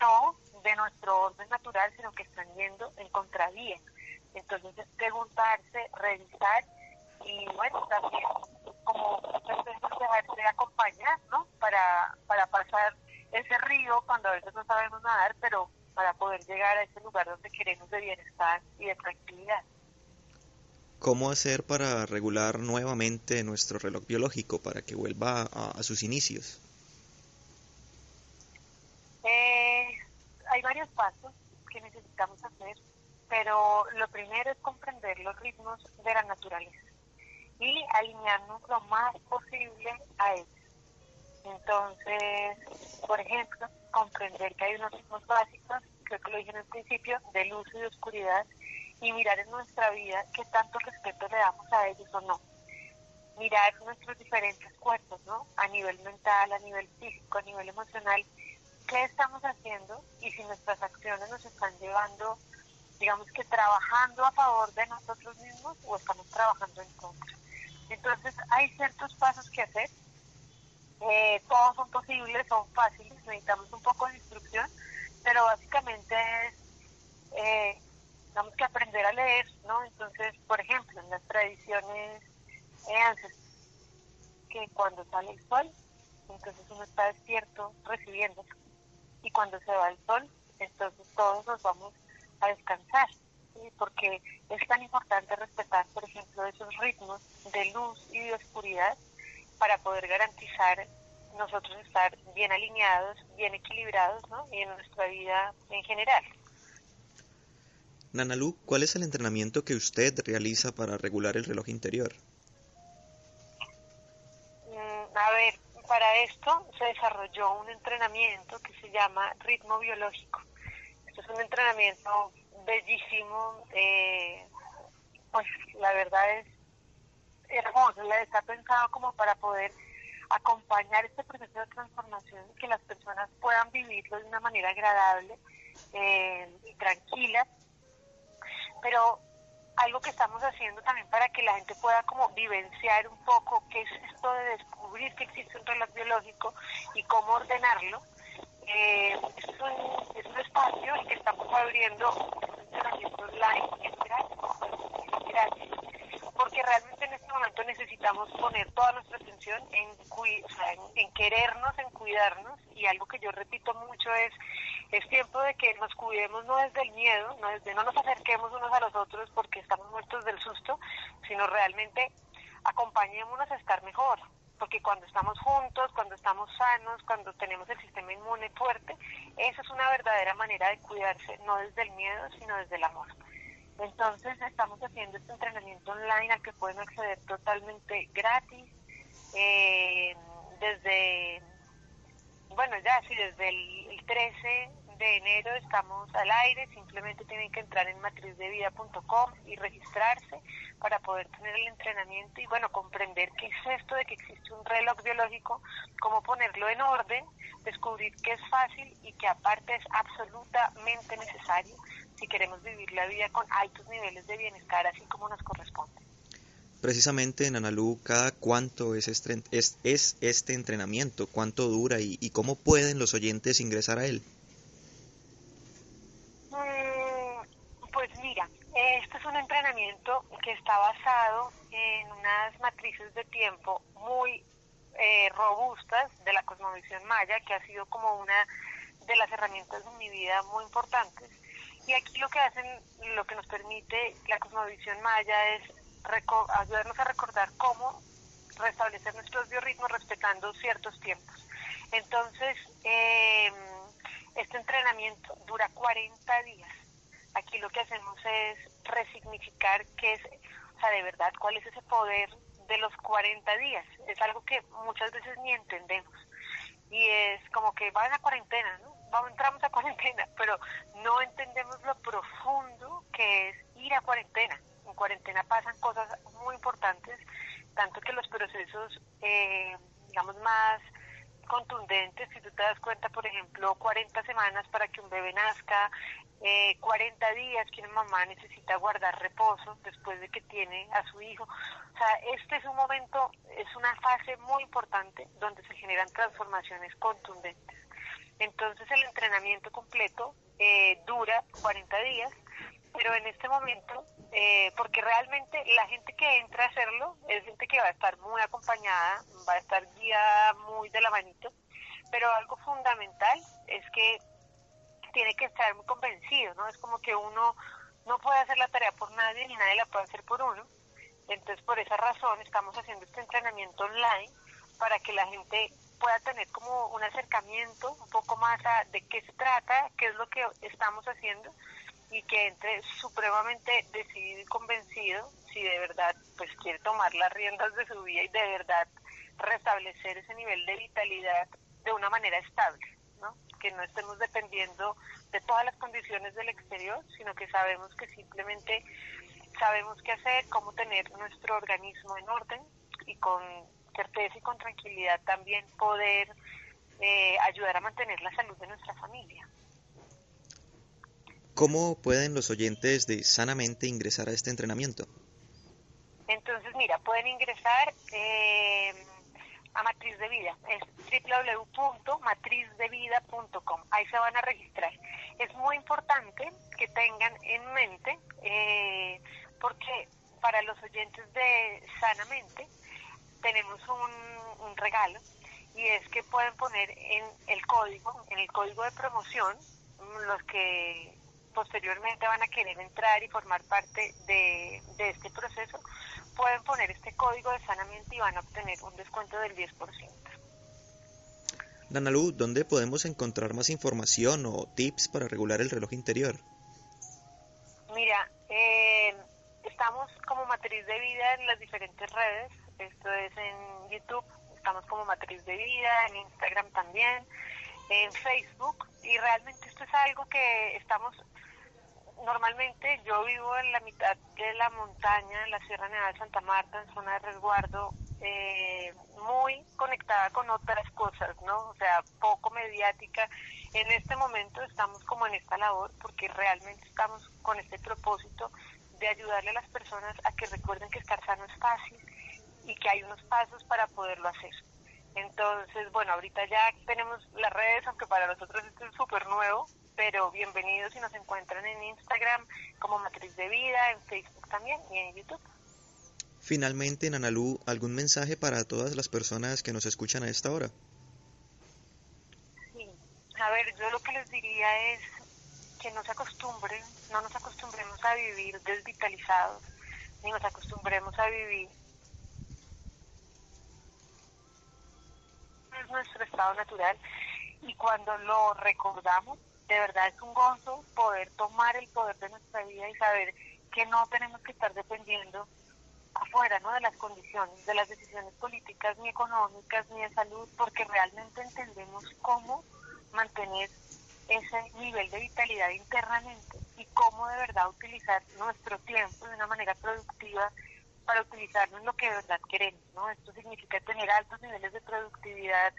Speaker 5: no de nuestro orden natural, sino que están yendo en contravía. Entonces es preguntarse, revisar y bueno, también como muchas veces dejarse acompañar, ¿no? Para, para pasar ese río cuando a veces no sabemos nadar, pero para poder llegar a ese lugar donde queremos de bienestar y de tranquilidad.
Speaker 4: ¿Cómo hacer para regular nuevamente nuestro reloj biológico para que vuelva a, sus inicios?
Speaker 5: Eh, hay varios pasos que necesitamos hacer, pero lo primero es comprender los ritmos de la naturaleza y alinearnos lo más posible a ellos. Entonces, por ejemplo, comprender que hay unos ritmos básicos, creo que lo dije en el principio, de luz y de oscuridad, y mirar en nuestra vida qué tanto respeto le damos a ellos o no. Mirar nuestros diferentes cuerpos, ¿no? A nivel mental, a nivel físico, a nivel emocional, qué estamos haciendo y si nuestras acciones nos están llevando, digamos que trabajando a favor de nosotros mismos o estamos trabajando en contra. Entonces hay ciertos pasos que hacer, eh, todos son posibles, son fáciles, necesitamos un poco de instrucción, pero básicamente es eh, tenemos que aprender a leer, ¿no? Entonces, por ejemplo, en las tradiciones eh, que cuando sale el sol, entonces uno está despierto recibiendo, y cuando se va el sol, entonces todos nos vamos a descansar, porque es tan importante respetar, por ejemplo, esos ritmos de luz y de oscuridad para poder garantizar nosotros estar bien alineados, bien equilibrados, ¿no? Y en nuestra vida en general.
Speaker 4: Nanalu, ¿cuál es el entrenamiento que usted realiza para regular el reloj interior?
Speaker 5: Mm, a ver, para esto se desarrolló un entrenamiento que se llama ritmo biológico. Esto es un entrenamiento bellísimo, eh, pues la verdad es hermoso, está pensado como para poder acompañar este proceso de transformación y que las personas puedan vivirlo de una manera agradable eh, y tranquila pero algo que estamos haciendo también para que la gente pueda como vivenciar un poco qué es esto de descubrir que existe un reloj biológico y cómo ordenarlo. Eh, es, un, es, un, espacio que estamos abriendo un online, es gratis, porque realmente en este momento necesitamos poner toda nuestra atención en, en, en querernos, en cuidarnos, y algo que yo repito mucho es es tiempo de que nos cuidemos no desde el miedo, no desde no nos acerquemos unos a los otros porque estamos muertos del susto, sino realmente acompañémonos a estar mejor, porque cuando estamos juntos, cuando estamos sanos, cuando tenemos el sistema inmune fuerte, esa es una verdadera manera de cuidarse, no desde el miedo, sino desde el amor. Entonces estamos haciendo este entrenamiento online al que pueden acceder totalmente gratis, eh, desde, bueno, ya sí, desde el, el 13 de enero estamos al aire, simplemente tienen que entrar en matrizdevida.com y registrarse para poder tener el entrenamiento y bueno, comprender qué es esto de que existe un reloj biológico, cómo ponerlo en orden, descubrir que es fácil y que aparte es absolutamente necesario si queremos vivir la vida con altos niveles de bienestar así como nos corresponde.
Speaker 4: Precisamente en Analú, ¿cada cuánto es este, es, es este entrenamiento? ¿Cuánto dura y cómo pueden los oyentes ingresar a él?
Speaker 5: Este es un que está basado en unas matrices de tiempo muy eh, robustas de la cosmovisión maya, que ha sido como una de las herramientas de mi vida muy importantes. Y aquí lo que hacen, lo que nos permite la cosmovisión maya es ayudarnos a recordar cómo restablecer nuestros biorritmos respetando ciertos tiempos. Entonces, eh, este entrenamiento dura 40 días. Aquí lo que hacemos es resignificar qué es, o sea, de verdad, cuál es ese poder de los 40 días. Es algo que muchas veces ni entendemos. Y es como que van a cuarentena, ¿no? Vamos, entramos a cuarentena, pero no entendemos lo profundo que es ir a cuarentena. En cuarentena pasan cosas muy importantes, tanto que los procesos, eh, digamos, más contundentes. Si tú te das cuenta, por ejemplo, 40 semanas para que un bebé nazca, eh, 40 días que una mamá necesita guardar reposo después de que tiene a su hijo. O sea, este es un momento, es una fase muy importante donde se generan transformaciones contundentes. Entonces el entrenamiento completo eh, dura 40 días, pero en este momento, eh, porque realmente la gente que entra a hacerlo es gente que va a estar muy acompañada, va a estar guiada muy de la manito, pero algo fundamental es que tiene que estar muy convencido, ¿no? Es como que uno no puede hacer la tarea por nadie ni nadie la puede hacer por uno. Entonces, por esa razón estamos haciendo este entrenamiento online para que la gente pueda tener como un acercamiento un poco más a de qué se trata, qué es lo que estamos haciendo y que entre supremamente decidido y convencido si de verdad pues quiere tomar las riendas de su vida y de verdad restablecer ese nivel de vitalidad de una manera estable, ¿no? Que no estemos dependiendo de todas las condiciones del exterior, sino que sabemos que simplemente sabemos qué hacer, cómo tener nuestro organismo en orden y con certeza y con tranquilidad también poder eh, ayudar a mantener la salud de nuestra familia.
Speaker 4: ¿Cómo pueden los oyentes de Sanamente ingresar a este entrenamiento?
Speaker 5: Entonces, mira, pueden ingresar eh, a Matriz de Vida, es www.matrizdevida.com, ahí se van a registrar. Es muy importante que tengan en mente, eh, porque para los oyentes de Sanamente tenemos un, un regalo y es que pueden poner en el código, en el código de promoción, los que posteriormente van a querer entrar y formar parte de, este proceso, pueden poner este código de sanamiento y van a obtener un descuento del 10%.
Speaker 4: Danalu, ¿dónde podemos encontrar más información o tips para regular el reloj interior?
Speaker 5: Mira, eh, estamos como matriz de vida en las diferentes redes, esto es en YouTube, estamos como matriz de vida, en Instagram también, en Facebook, y realmente esto es algo que estamos normalmente yo vivo en la mitad de la montaña, en la Sierra Nevada de Santa Marta, en zona de resguardo, eh, muy conectada con otras cosas, ¿no? O sea, poco mediática. En este momento estamos como en esta labor porque realmente estamos con este propósito de ayudarle a las personas a que recuerden que estar sano es fácil y que hay unos pasos para poderlo hacer. Entonces, bueno, ahorita ya tenemos las redes, aunque para nosotros esto es súper nuevo, pero bienvenidos si nos encuentran en Instagram como Matriz de Vida, en Facebook también y en YouTube.
Speaker 4: Finalmente, Nanalú, ¿algún mensaje para todas las personas que nos escuchan a esta hora?
Speaker 5: Sí, a ver, yo lo que les diría es que no se acostumbren, no nos acostumbremos a vivir desvitalizados, ni nos acostumbremos a vivir. Es nuestro estado natural y cuando lo recordamos de verdad es un gozo poder tomar el poder de nuestra vida y saber que no tenemos que estar dependiendo afuera ¿no? de las condiciones, de las decisiones políticas, ni económicas, ni de salud, porque realmente entendemos cómo mantener ese nivel de vitalidad internamente y cómo de verdad utilizar nuestro tiempo de una manera productiva para utilizarlo en lo que de verdad queremos. ¿no? Esto significa tener altos niveles de productividad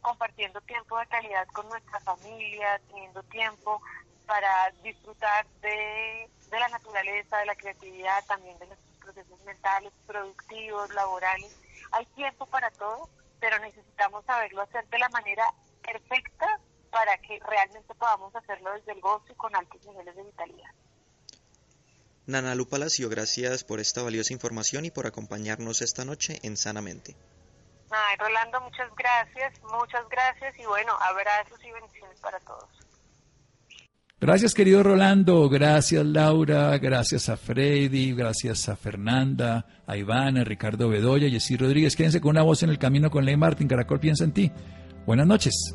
Speaker 5: compartiendo tiempo de calidad con nuestra familia, teniendo tiempo para disfrutar de, la naturaleza, de la creatividad, también de nuestros procesos mentales, productivos, laborales. Hay tiempo para todo, pero necesitamos saberlo hacer de la manera perfecta para que realmente podamos hacerlo desde el gozo y con altos niveles de vitalidad.
Speaker 4: Nana Palacio, gracias por esta valiosa información y por acompañarnos esta noche en Sanamente.
Speaker 5: Rolando, muchas gracias, muchas gracias y bueno, abrazos y bendiciones para todos.
Speaker 2: Gracias, querido Rolando. Gracias, Laura. Gracias a Freddy. Gracias a Fernanda, a Iván, a Ricardo Bedoya, Jessy Rodríguez. Quédense con una voz en el camino con Ley Martín. Caracol piensa en ti. Buenas noches.